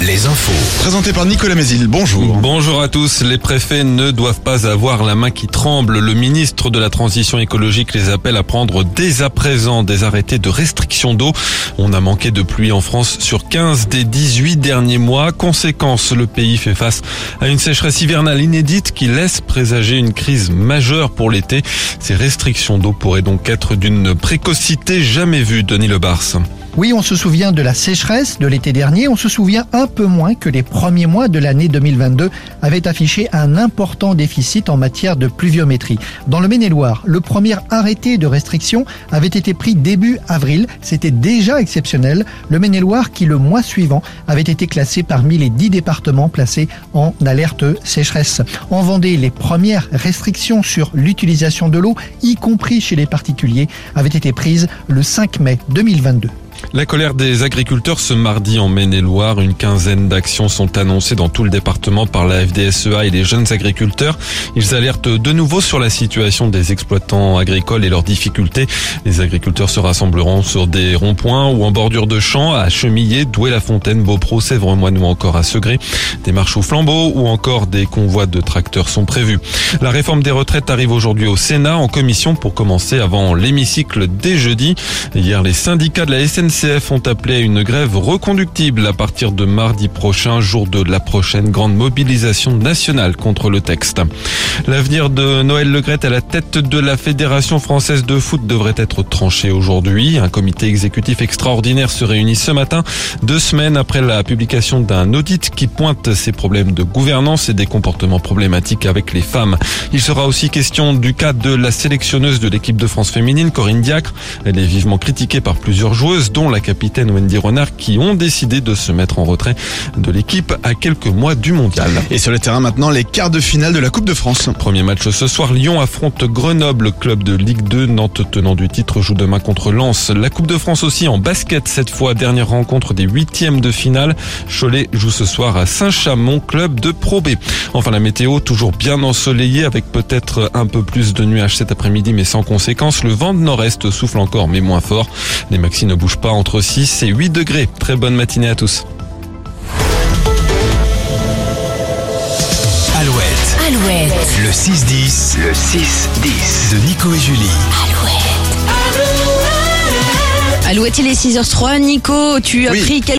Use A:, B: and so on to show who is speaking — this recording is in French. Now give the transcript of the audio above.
A: Les infos.
B: Présenté par Nicolas Mézil, bonjour.
C: Bonjour à tous. Les préfets ne doivent pas avoir la main qui tremble. Le ministre de la Transition écologique les appelle à prendre dès à présent des arrêtés de restriction d'eau. On a manqué de pluie en France sur 15 des 18 derniers mois. Conséquence, le pays fait face à une sécheresse hivernale inédite qui laisse présager une crise majeure pour l'été. Ces restrictions d'eau pourraient donc être d'une précocité jamais vue, Denis Lebars.
D: Oui, on se souvient de la sécheresse de l'été dernier, on se souvient un peu moins que les premiers mois de l'année 2022 avaient affiché un important déficit en matière de pluviométrie. Dans le Maine-et-Loire, le premier arrêté de restriction avait été pris début avril, c'était déjà exceptionnel. Le Maine-et-Loire qui le mois suivant avait été classé parmi les dix départements placés en alerte sécheresse. En Vendée, les premières restrictions sur l'utilisation de l'eau, y compris chez les particuliers, avaient été prises le 5 mai 2022.
C: La colère des agriculteurs ce mardi en Maine-et-Loire. Une quinzaine d'actions sont annoncées dans tout le département par la FDSEA et les jeunes agriculteurs. Ils alertent de nouveau sur la situation des exploitants agricoles et leurs difficultés. Les agriculteurs se rassembleront sur des ronds-points ou en bordure de champs à Chemillé, Douai-la-Fontaine, Beaupro, Sèvres-Moine ou encore à Segré. Des marches au flambeau ou encore des convois de tracteurs sont prévus. La réforme des retraites arrive aujourd'hui au Sénat en commission pour commencer avant l'hémicycle dès jeudi. Hier, les syndicats de la SNC CF ont appelé à une grève reconductible à partir de mardi prochain, jour de la prochaine grande mobilisation nationale contre le texte. L'avenir de Noël Legrette à la tête de la Fédération française de foot devrait être tranché aujourd'hui. Un comité exécutif extraordinaire se réunit ce matin, deux semaines après la publication d'un audit qui pointe ses problèmes de gouvernance et des comportements problématiques avec les femmes. Il sera aussi question du cas de la sélectionneuse de l'équipe de France féminine, Corinne Diacre. Elle est vivement critiquée par plusieurs joueuses, dont la capitaine Wendy Renard, qui ont décidé de se mettre en retrait de l'équipe à quelques mois du mondial.
B: Et sur le terrain maintenant, les quarts de finale de la Coupe de France.
C: Premier match ce soir, Lyon affronte Grenoble, club de Ligue 2. Nantes tenant du titre joue demain contre Lens. La Coupe de France aussi en basket cette fois, dernière rencontre des huitièmes de finale. Cholet joue ce soir à Saint-Chamond, club de Pro B. Enfin la météo, toujours bien ensoleillée avec peut-être un peu plus de nuages cet après-midi mais sans conséquence. Le vent de nord-est souffle encore mais moins fort. Les maxi ne bougent pas entre 6 et 8 degrés. Très bonne matinée à tous.
A: Alouette,
E: Alouette,
A: le 6-10, le 6-10 de Nico et Julie.
E: Alouette, il est 6h03. Nico, tu as
B: Oui.
E: pris quelques